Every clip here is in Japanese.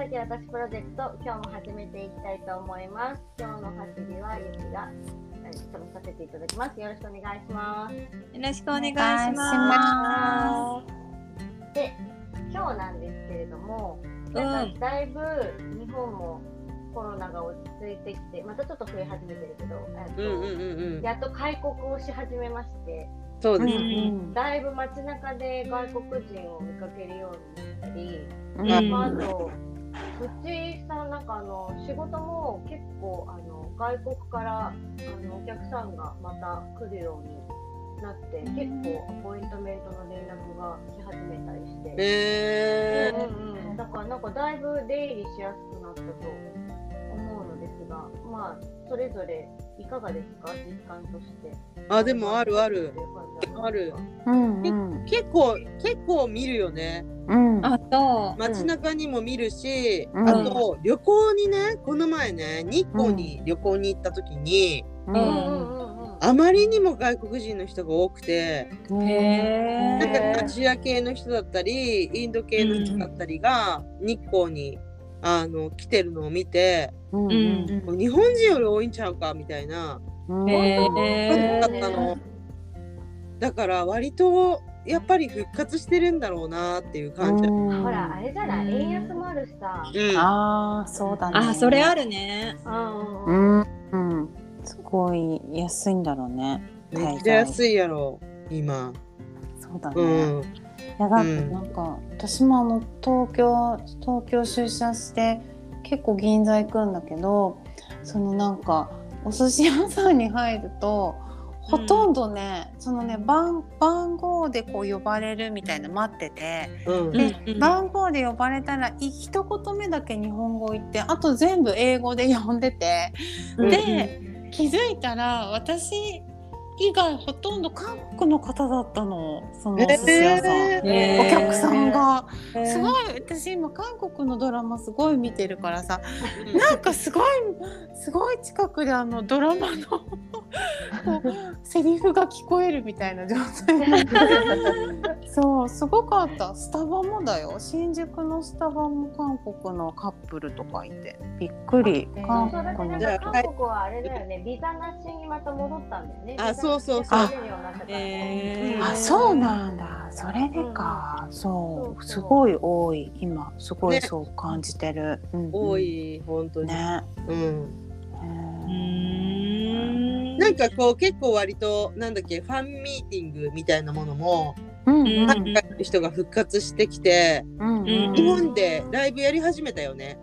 羽ばたき私プロジェクト、今日も始めていきたいと思います。今日の走りはゆきがえ務めさせていただきます。よろしくお願いします。よろしくお願いしまで、今日なんですけれども、す。なんかだいぶ日本もコロナが落ち着いてきて、またちょっと増え始めてるけど、えっとうんうんうんうん。やっと開国をし始めまして、うんそうです。うんだいぶ街中で外国人を見かけるようになったり、うんまあ、あと、うちさん、なんかあの仕事も結構あの外国からあのお客さんがまた来るようになって、結構アポイントメントの連絡が来始めたりして、えうんうん、だからなんかだいぶ出入りしやすくなったと思うのですが、まあ、それぞれいかがですか、実感として。ー、あでもあるある。ある。ですか。うんうん。結構結構見るよね。うん。あと、街中にも見るし、うん。あと旅行にねこの前ね日光に旅行に行った時に、ううん。んうんうんうん。あまりにも外国人の人が多くてへなんーかアジア系の人だったりインド系の人だったりが日光にあの来てるのを見て、うんうん日本人より多いんちゃうかみたいなうんだったの。だから割とやっぱり復活してるんだろうなっていう感じ。うんほら、あれじゃない、円安もあるしさ。うんああそうだねあ、それあるね。うんう。んうんすごい安いんだろうねめっちゃ安いやろ今。そうだね、うん。いやだってなんか、私もあの東京東京出社して結構銀座行くんだけどそのなんかお寿司屋さんに入るとほとんどね、そのね番番号でこう呼ばれるみたいな待っててうん。で、うんうん番号で呼ばれたらい一言目だけ日本語言ってあと全部英語で呼んでて、うん。で気づいたら私以外ほとんど韓国の方だったのそのお寿司屋さん。えへーお客さんがへーすごい。私今韓国のドラマすごい見てるからさ。ーなんかすごいすごい近くであのドラマの こうセリフが聞こえるみたいな状態。そうすごかった。スタバもだよ。新宿のスタバも韓国のカップルとかいて。びっくり。韓国韓国はあれだよね、ビザなしにまた戻ったんだよね。あそうそうそう。ビザなしで入れるようになったからね。へーあそうなんだ。それでか、そう。すごい多い。今すごいね。そう感じてる、うんうん。多い本当に。ね。うん。なんかこう結構割となんだっけファンミーティングみたいなものもうんの人が復活してきて、うんうん日本でライブやり始めたよね。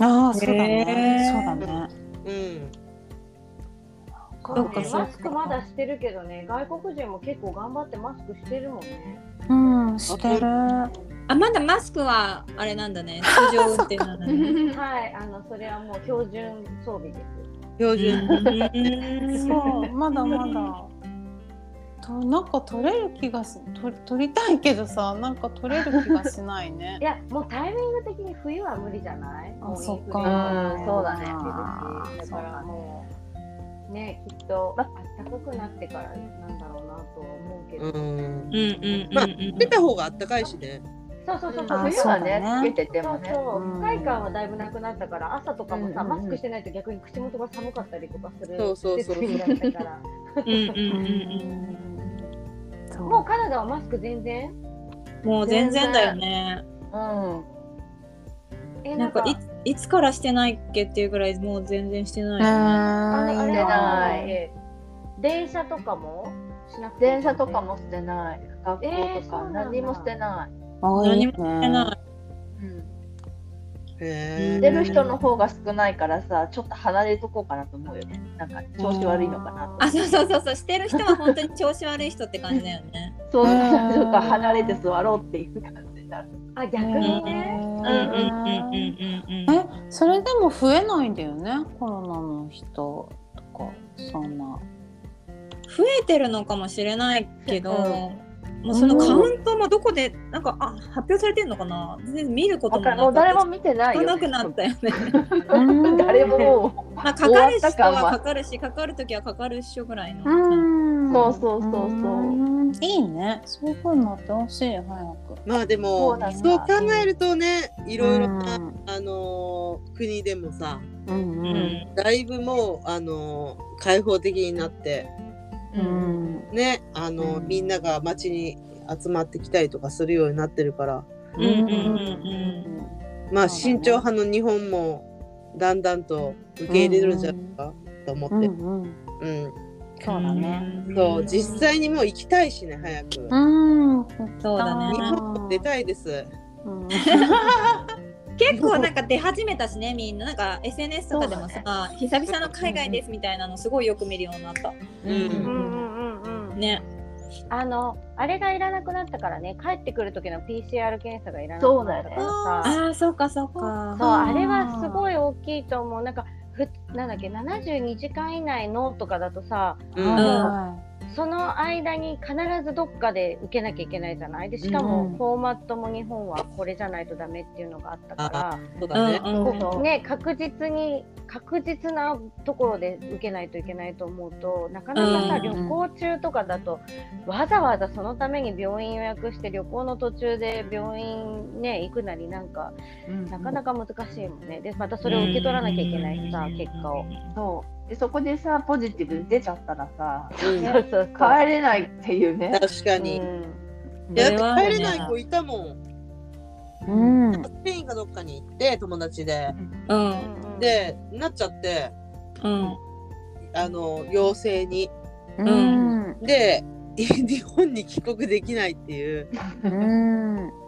ああそうだへねー。そうだね。うん。そかマスクまだしてるけどね、外国人も結構頑張ってマスクしてるもんね。うんしてるあ、まだマスクはあれなんだね。通常運転なんだね。はい、あのそれはもう標準装備です。標準。うんそうまだまだとなんか取れる気がす取取りたいけどさなんか取れる気がしないね いや、もうタイミング的に冬は無理じゃない？あそっかうんそうだね。だからもうね、きっとあったかくなってからなんだろうなとは思うけど。うん。うんうんうんまあうん出た方があったかいしね。そうそうそうそう。あ冬はそうだねね。つけててもね。そうそう、うん不快感はだいぶなくなったから朝とかもさ、マスクしてないと逆に口元が寒かったりとかするそうそうそうもうカナダはマスク全然？うん。もう全然だよね。うん。えなんかいいつからしてないっけっていうぐらいもう全然してないあない電車とかもしなくていい？電車とかもしてない。学校えーとか何もしてない。多い何もしてない。うん。へしてる人の方が少ないからさちょっと離れとこうかなと思うよね。なんか調子悪いのかなと。あそうそうそうそう。してる人は本当に調子悪い人って感じだよね。そうそうう。ん。そうか離れて座ろうっていう感じになるあ逆にね。うんうんうんうんうん。えそれでも増えないんだよね？コロナの人とかそんな。増えてるのかもしれないけど、うんもうそのカウントもどこでなんかあ発表されてんのかな？全然見ることもなもう誰もく見てないよ、少なくなったよね。う ん誰も。もまあかかる人はは。かかるしかかる時はかかるっしょぐらいの。うん。そうそうそうそう。ん。いいね。そういう風になってほしい早く。まあでそもそう考えるとねいろいろな、うん。あのー国でもさうんううんん。だいぶもうあのー開放的になってううん。んねあのーうん。みんなが街に集まってきたりとかするようになってるから。うんうんうんまあ慎重派の日本もだんだんと受け入れるんじゃないかと思って、うんうんうん。そうだね。そう実際にもう行きたいしね早く、うん。そうだね。日本も出たいです。うん 結構なんか出始めたしねみんななんか SNS とかでもさ、久々の海外ですみたいなのすごいよく見るようになった。うんうんうんうんうん。ね。あのあれがいらなくなったからね帰ってくる時の PCR 検査がいらなくなったからさ。ああそうかそうか。そうあれはすごい大きいと思うなんかふなんだっけ72時間以内のとかだとさうんはその間に必ずどっかで受けなきゃいけないじゃない？でしかもうん。フォーマットも日本はこれじゃないとダメっていうのがあったから、そうだね、うんね、確実に確実なところで受けないといけないと思うとなかなかさ、うん旅行中とかだとわざわざそのために病院予約して旅行の途中で病院ね行くなりなんかなかなか難しいもんね。でまたそれを受け取らなきゃいけないしさ結果を。そうでそこでさポジティブ出ちゃったらさうん。帰れないっていうね。確かに、うん。帰れない子いたもん。うん。スペインかどっかに行って友達で。うん。でなっちゃって。うん。あの陽性に。うん。で日本に帰国できないっていう。うん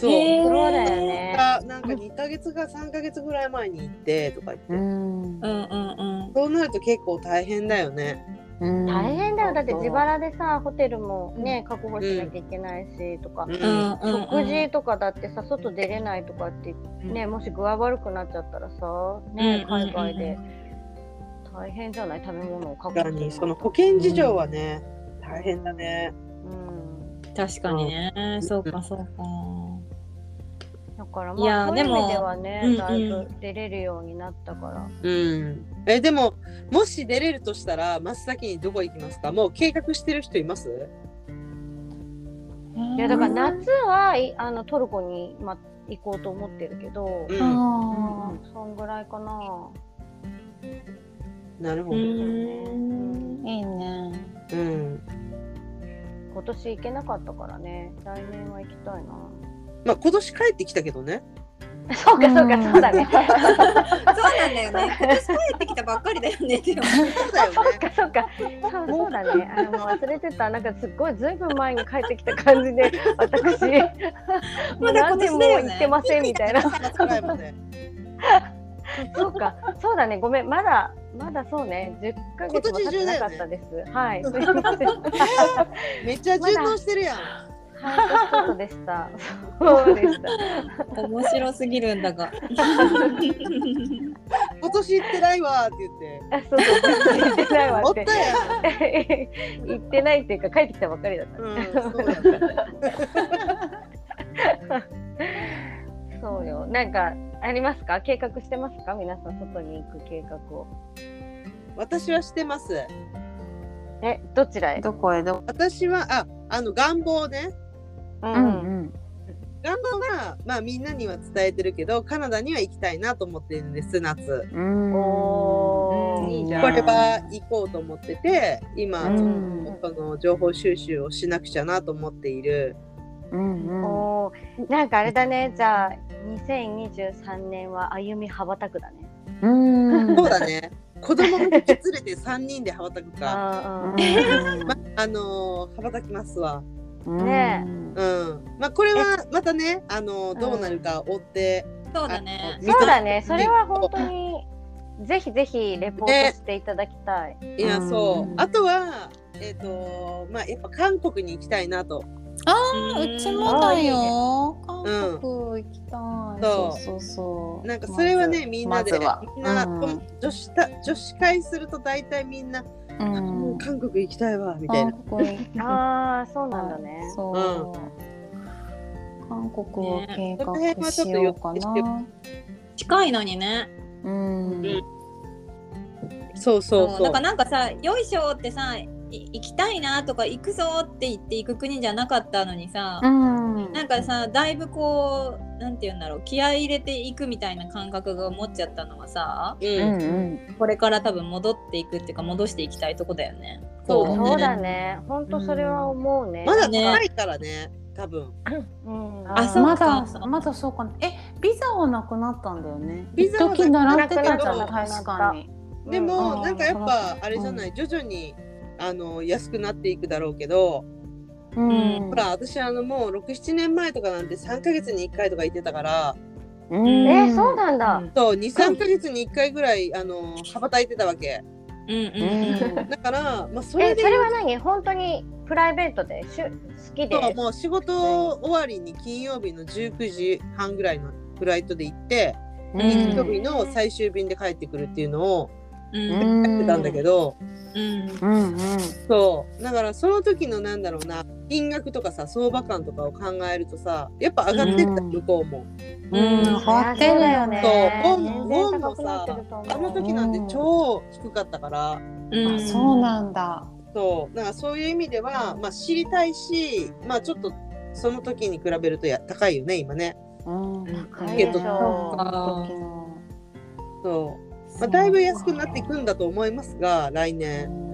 そう、へー。そうだよね。がなんか2ヶ月か3ヶ月ぐらい前に行ってとか言って、うん。うんうんそうなると結構大変だよね。うん。大変だよ。だって自腹でさホテルもね確保しなきゃいけないしとか、うん。うんうん食事とかだってさ外出れないとかってねもし具合悪くなっちゃったらさね海外で。大変じゃない？食べ物を確保。にその保険事情はね、大変だね。うん。確かにね。そうかそうか。だからいやまあそういう意でも味ではねうんうん。だいぶ出れるようになったから、うん。えでももし出れるとしたら真っ先にどこ行きますか？もう計画してる人います？いやだから夏はいあのトルコに、ま、行こうと思ってるけど、うん。あそんぐらいかな。うなるほど。んーいいね。うん。今年行けなかったからね。来年は行きたいなまあ今年帰ってきたけどね。そうかそうかそうだね。そうなんだよね。今年帰ってきたばっかりだよね。でもそうだよそうね。かそうか。そうそうだね。あのもう忘れてた。なんかすっごいずいぶん前に帰ってきた感じで 私。もう何年も行ってませんみたいな。3月ぐらいまで。そうか。そうだね。ごめん。まだまだそうね。10ヶ月も経ってなかったです、はい。めっちゃ順応してるやん。半年ちでした。そうでした。面白すぎるんだが。今年行ってないわーって言って。あそうそう行ってないわって。行ってないっていうか帰ってきたばっかりだった、うん、そうだった。そうよ。なんかありますか？計画してますか？皆さん外に行く計画を。私はしてます。えどちらへ？どこへ？どこ？私は、あ、あの願望ね。うんうん。うん願望が、まあみんなには伝えてるけど、カナダには行きたいなと思ってるんです、夏。うん。おー。いいじゃん。これは行こうと思ってて、今、うん。ちょっとその情報収集をしなくちゃなと思っている。うんうん。おー。なんかあれだね。じゃあ2023年は歩み羽ばたくだね。うん。そうだね。子供を引き連れて3人で羽ばたくか。あー まあのー羽ばたきますわ。うんねうん。まあこれはまたね、あのーどうなるか追ってそうだねそうだね、それは本当にぜひぜひレポートしていただきたい。いやそうう。んあとはえっ、とまあやっぱ韓国に行きたいなと。あうちもだよ。韓うん国行きたい。そうそうそうそう。なんかそれはね、みんなでみんな、うん女子た女子会すると大体みんな、うん韓国行きたいわみたいな。ああ、そうなんだね。そう。韓国を計画しようかな。近いのにねうん。そうそうそう。だからなんかさ「よいしょ」ってさい行きたいなとか行くぞって言って行く国じゃなかったのにさ、うん。なんかさだいぶこうなんて言うんだろう気合い入れていくみたいな感覚が持っちゃったのはさううんんうん。これから多分戻っていくっていうか戻していきたいとこだよね。そうこそうだね。本当それは思うね。まだね高いからね、多分。うん、あそうまだまだそうかな。え、ビザはなくなったんだよね。ビザはなくなった確かに。でも、うんなんかやっぱあれじゃない、徐々にあの安くなっていくだろうけど、うん。ほら私あのもう67年前とかなんて3ヶ月に1回とか行ってたからうん。え、そうなんだ。そう23ヶ月に1回ぐらいあの羽ばたいてたわけ。うんうんうん。だから、まあ、そえ、れでそれは何？本当にプライベートでしゅ好きで？そうもう仕事終わりに金曜日の19時半ぐらいのフライトで行って、うん。日曜日の最終便で帰ってくるっていうのをうんやってたん。だけど、うん。うんうん。そう。だからその時のなんだろうな金額とかさ相場感とかを考えるとさやっぱ上がってった、うん。向こうも。うん。変わってるよね。そう。全ボン然高くなってると思う。あの時なんて超低かったから、うん。あそうなん。だ。そう。だからそういう意味では、まあ、知りたいしまあちょっとその時に比べるとや高いよね今ね。うん。高いでしょ。そうまあ、だ。いぶ安くなっていくんだと思いますが来う年。ん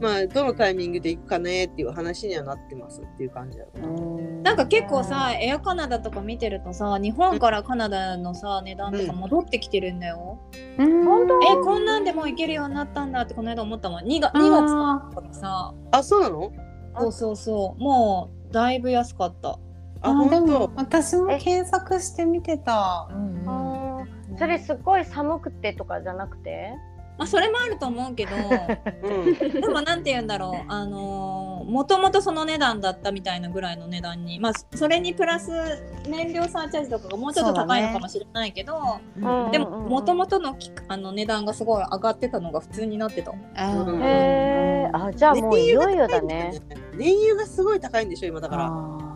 まあどのタイミングで行くかねっていう話にはなってますっていう感じだよね。うん。なんか結構さエアカナダとか見てるとさ日本からカナダのさ値段とか戻ってきてるんだよ。うん。本当えこんなんでも行けるようになったんだってこの間思ったもん。2, が2月とかさ。あそうなの？そうそうそう。もうだいぶ安かった。ああで本も私も検索してみてた。うんうんそれすごい寒くてとかじゃなくて？まあそれもあると思うけど当。うん。でもなんて言うんだろうあのーもともとその値段だったみたいなぐらいの値段にまあそれにプラス燃料サーチャージとかがもうちょっと高いのかもしれないけど、うん。でももともとのきあの値段がすごい上がってたのが普通になってた。うん。へえあじゃあもういよいよだね。燃油がすごい高いんでしょ今だから。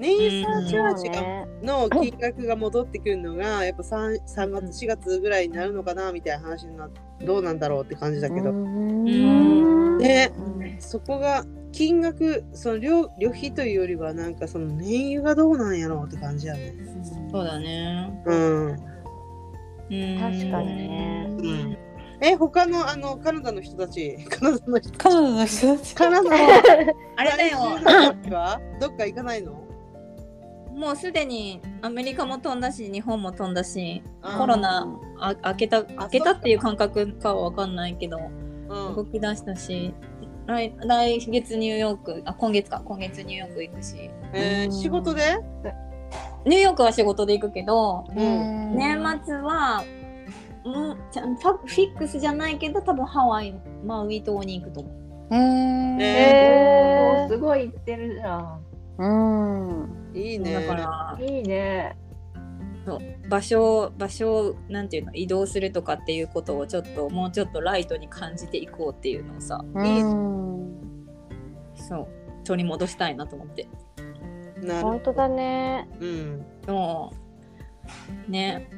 あ燃油サーチャージがの金額が戻ってくるのがやっぱ 3, 3月4月ぐらいになるのかなみたいな話になどうなんだろうって感じだーけど、うん。ねうん。そこが金額その旅旅費というよりはなんかその燃油がどうなんやろうって感じやね。そうだね。うん。うん確かにね。うん。え他のあのカナダの人たちカナダの人カナダの人たち。カナダの あれだよ。在住の人たちは？どっか行かないの？もうすでにアメリカも飛んだし日本も飛んだしコロナあ開けた開けたっていう感覚かは分かんないけどうん動き出したし来来月ニューヨークあ今月か。今月ニューヨーク行くし。えー仕事で？ニューヨークは仕事で行くけどうん。年末はうんちゃんファフィックスじゃないけど多分ハワイマウイ島に行くと思う。えーへーすごい行ってるじゃん。うん。いいね。だからいいね。場所場所をなんていうの移動するとかっていうことをちょっともうちょっとライトに感じていこうっていうのをさうん。そう取り戻したいなと思ってなる。本当だね。うん。もうね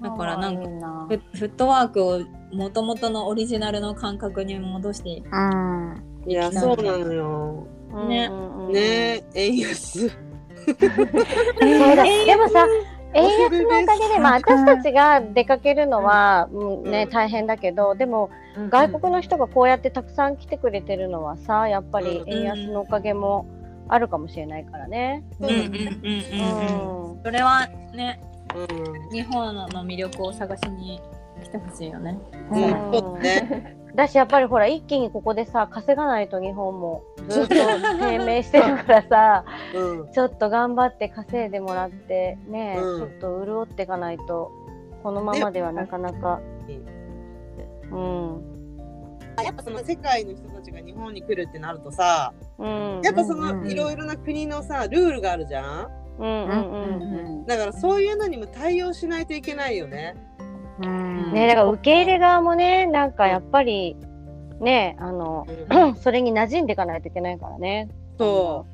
だからなんかフフットワークをもともとのオリジナルの感覚に戻してうん。いやそうなのよ。ねうんうんうんね円安。そうだ。でもさ円安のおかげで、まあ、私たちが出かけるのは、うんねうん。大変だけどでも外国の人がこうやってたくさん来てくれてるのはさやっぱり円安のおかげもあるかもしれないからね。うんうんうんうん。ううん。んそれはねうん。日本の魅力を探しに来てほしいよね。うんうん。そうね。だしやっぱりほら一気にここでさ稼がないと日本もずっと低迷してるからさうん。ちょっと頑張って稼いでもらってね、うん。ちょっと潤っていかないとこのままではなかなか、うん。やっぱその世界の人たちが日本に来るってなるとさ、うん、やっぱそのいろいろな国のさルールがあるじゃん。うんうんうんうん。だからそういうのにも対応しないといけないよね。うん。ねだから受け入れ側もねなんかやっぱりねあの、それに馴染んでいかないといけないからね。そ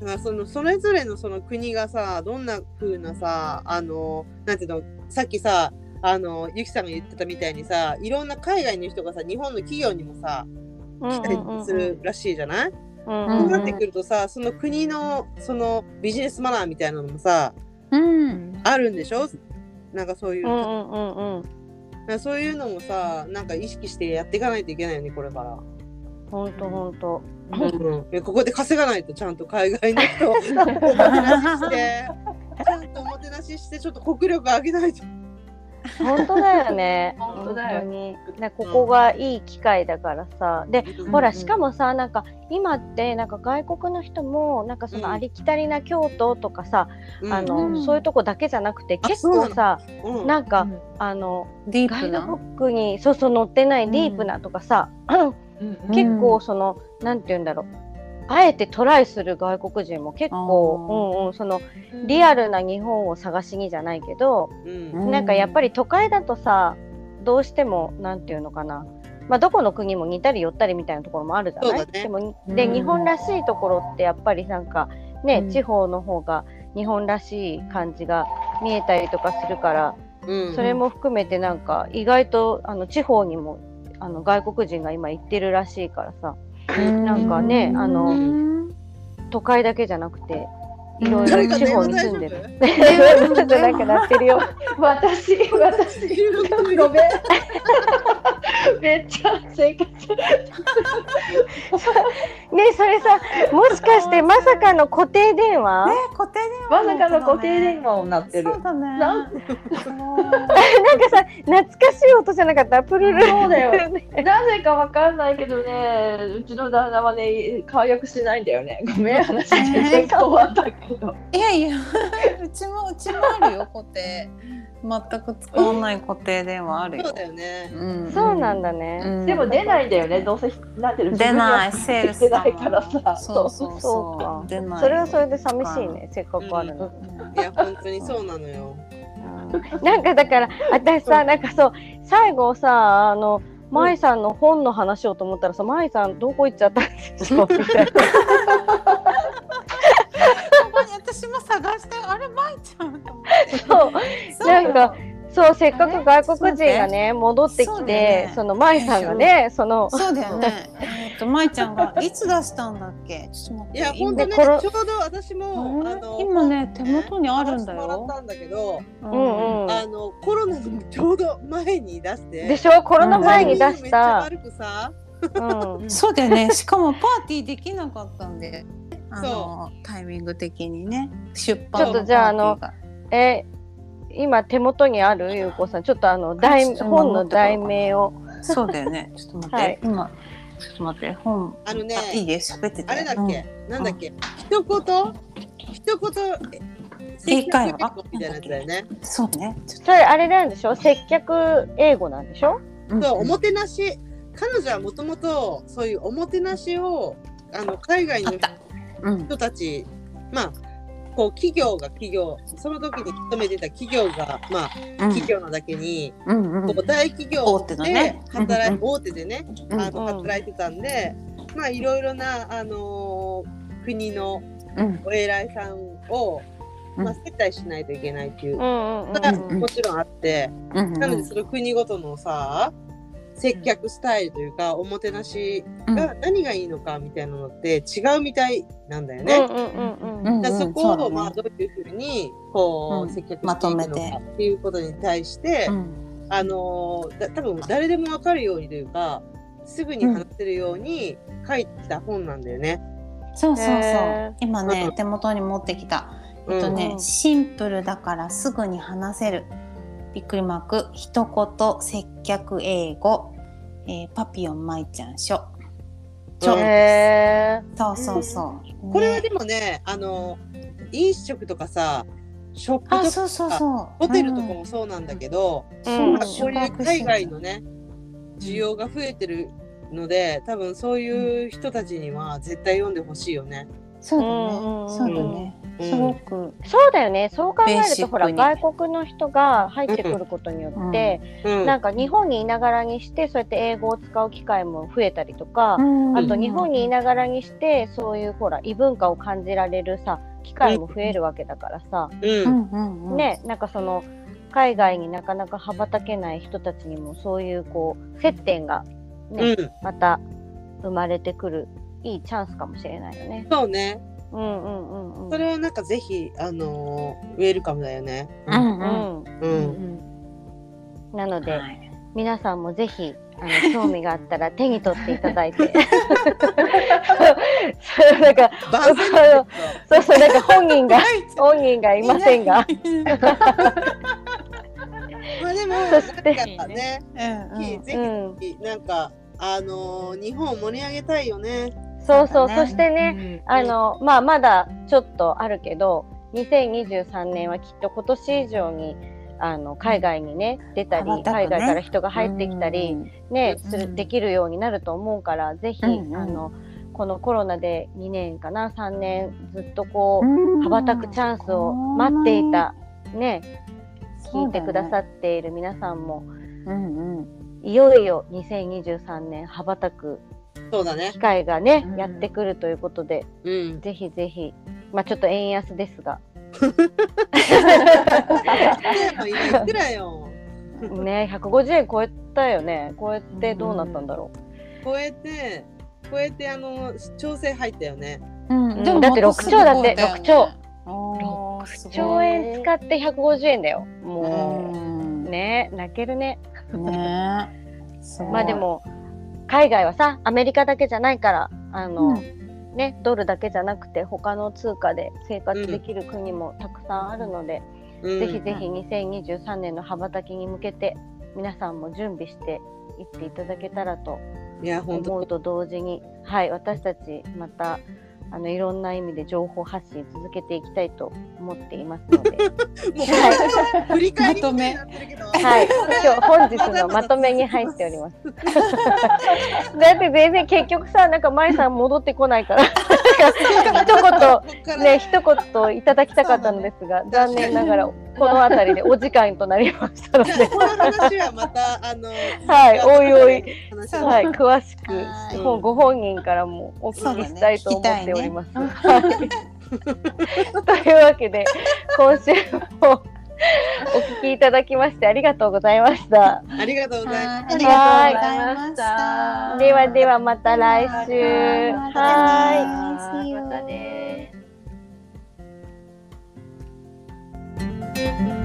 う。だからそのそれぞれのその国がさどんな風なさあのなんていうのさっきさあのゆきさんが言ってたみたいにさいろんな海外の人がさ日本の企業にもさ来たりするらしいじゃない、うん。そうなってくるとさその国のそのビジネスマナーみたいなのもさうん。あるんでしょ？なんかそういう、うんうんうんそういうのもさなんか意識してやっていかないといけないよねこれから。ほんとほんと。うん、ここで稼がないとちゃんと海外の人をおもてなしして ちゃんとおもてなししてちょっと国力上げないと。本当だよね。本当だよ。ねここがいい機会だからさ。で、ほらしかもさなんか今ってなんか外国の人もなんかそのうん。ありきたりな京都とかさ、うん。あの、うん。そういうとこだけじゃなくてあ結構さうん。なんか、うん。あのガイドディープな？ブックにそうそう載ってないディープなとかさ、結構その、なんて言うんだろうあえてトライする外国人も結構、うんうん、そのリアルな日本を探しにじゃないけど、うん。なんかやっぱり都会だとさどうしてもなんていうのかな、まあ、どこの国も似たり寄ったりみたいなところもあるじゃない、ね。でもで、うん。日本らしいところってやっぱりなんかね、うん。地方の方が日本らしい感じが見えたりとかするから、うん。それも含めてなんか意外とあの地方にもあの外国人が今行ってるらしいからさなんかねあの都会だけじゃなくていろいろ地方に住んでる。ちょっとなんか鳴ってるよ。私、私、ごめん。めっちゃ生活。ねそれさもしかしてまさかの固定電話、ね固定電ま話さかの固定電話をなってる。そう。だね。なん なんかさ懐かしい音じゃなかった？プルルそうだよ。なぜかわかんないけどね、うちの旦那はね、解約しないんだよね。ごめん、話全然変わったけど。いやいや。うちもうちもあるよ 固定。全く使わない固定電話あるよ。そうだよね。うん。そうなんだね、うん。でも出ないんだよね、どうせなんていうの出ないセールス出ないからさ。そうそうそう。そか。う出ない。それはそれで寂しいねせっかくあるの、いや本当にそうなのよ。うん。なんかだから私さなんかそう最後さあの舞さんの本の話をと思ったらさ舞さんどこ行っちゃったんでしょうみたいな 私も探してあれまいちゃんと思って。そうそうなんかそうせっかく外国人がね戻ってきてね。その舞さんがねそのそうだよね。えっとまいちゃんがいつ出したんだっけ？ちょっと待って。いや今本当ねちょうど私もうん？あの今ね手元にあるんだよ。もらったんだけど、うんうん。あのコロナのちょうど前に出して。でしょ？コロナ前に出しめっちゃた、悪くさ。うん、そうだよね。しかもパーティーできなかったんで、あのタイミング的にね、出版ちょっとじゃああのえ今手元にあるゆうこさん。ちょっとあの題本の題名を。そうだよね。ちょっと待って、はい。今ちょっと待って。本。あのねいいです。喋ってて。あれだっけ、うん。なんだっけ？一言？一言英会話？みたいなやつだよね。そうね。ちょっそれあれなんでしょ？接客英語なんでしょ？とそうおもてなし。彼女はもともとそういうおもてなしをあの海外のあったうん。人たちまあこう企業が企業その時に勤めてた企業がまあ企業なだけに、うんうん。こう大企業大手のでね働い、うんうん。大手でね、うんあの働いてたんで、まあいろいろなあのー国のうん。お偉いさんを、うん。まあ、接待しないといけないっていううんうんうんのがうんもちろんあって、うん。なのでその国ごとのさ接客スタイルというかおもてなしうん。が何がいいのかみたいなのって違うみたいなんだよね。うんうんうんうん。うんだからそこをまあどういうふうにこう、うん。接客ましていくのとめてかっていうことに対して、うんあのーだ多分誰でも分かるようにというかすぐに話せるように書いた本なんだよね。そうそうそう。今ねうん。手元に持ってきた。えっとね、うん。シンプルだからすぐに話せる。びっくりマーク。一言接客英語、えーパピヨンまいちゃん書。そうへそうそうそう、これはねでもね、あの、飲食とかさ、ショップとかあそうそうそう。ホテルとかもそうなんだけど、うん。まあこういう海外のね、需要が増えてるので、多分そういう人たちには絶対読んでほしいよね。そうだうんねそうだね。うんすごくそうだよねそう考えるとほら外国の人が入ってくることによって、うん。なんか日本にいながらにしてそうやって英語を使う機会も増えたりとか、うんあと日本にいながらにしてそういうほら異文化を感じられるさ機会も増えるわけだからさ、うん。うんうんうんねなんかその海外になかなか羽ばたけない人たちにもそういうこう接点がね、うん。また生まれてくるいいチャンスかもしれないよね。そうね。うんうんうんうん。それはなんかぜひ、あのーウェルカムだよね。うん。うん。うん、うん。なので、はい。皆さんもぜひあの興味があったら 手に取っていただいて。そうなんかそうそうなんか本人が本人がいませんが。まあでも、そしてね、うんうんぜうんひ、なんか、あのー日本を盛り上げたいよね。そうそう。ね。そしてね、あのまあまだちょっとあるけど2023年はきっと今年以上にあの海外にね出たり、海外から人が入ってきたり、ねすうん。るできるようになると思うからぜひ、うんうん。あのこのコロナで2年かな3年ずっとこう、うん。羽ばたくチャンスを待っていたね聞いてくださっている皆さんも、うんうんいよいよ2023年羽ばたくそうだね。機。会がね、うん。やってくるということでうん。ぜひぜひ。まあちょっと円安ですが。今いくらよ。ね150円超えたよね。超えてどうなったんだろ超えて、超えて、あの、調整入ったよね。うん。うん。だって六兆だって六兆。6う1円使って150円だよ。もう。ね泣けるね。ね。まあでも海外はさアメリカだけじゃないからあの、うん。ねドルだけじゃなくて他の通貨で生活できる国もたくさんあるので、うん。ぜひぜひ2023年の羽ばたきに向けて皆さんも準備していっていただけたらと思うと同時に、はい、私たちまたあのいろんな意味で情報発信続けていきたいと思っていますので、もう振り返りみた。はい、今日 本日のまとめに入っております。だって全然結局さなんか舞さん戻ってこないから。なんか。一言ね一言いただきたかったのですが残念ながらこの辺りでお時間となりましたので。この話はまた、あの、はいおいおい。はい、詳しくはい。もうご本人からもお聞きしたいと思っております。そうはい。というわけで今週もお聞きいただきましてありがとうございました。ありがとうございます。ありがとうございました。ではではまた来週。ははい。thank you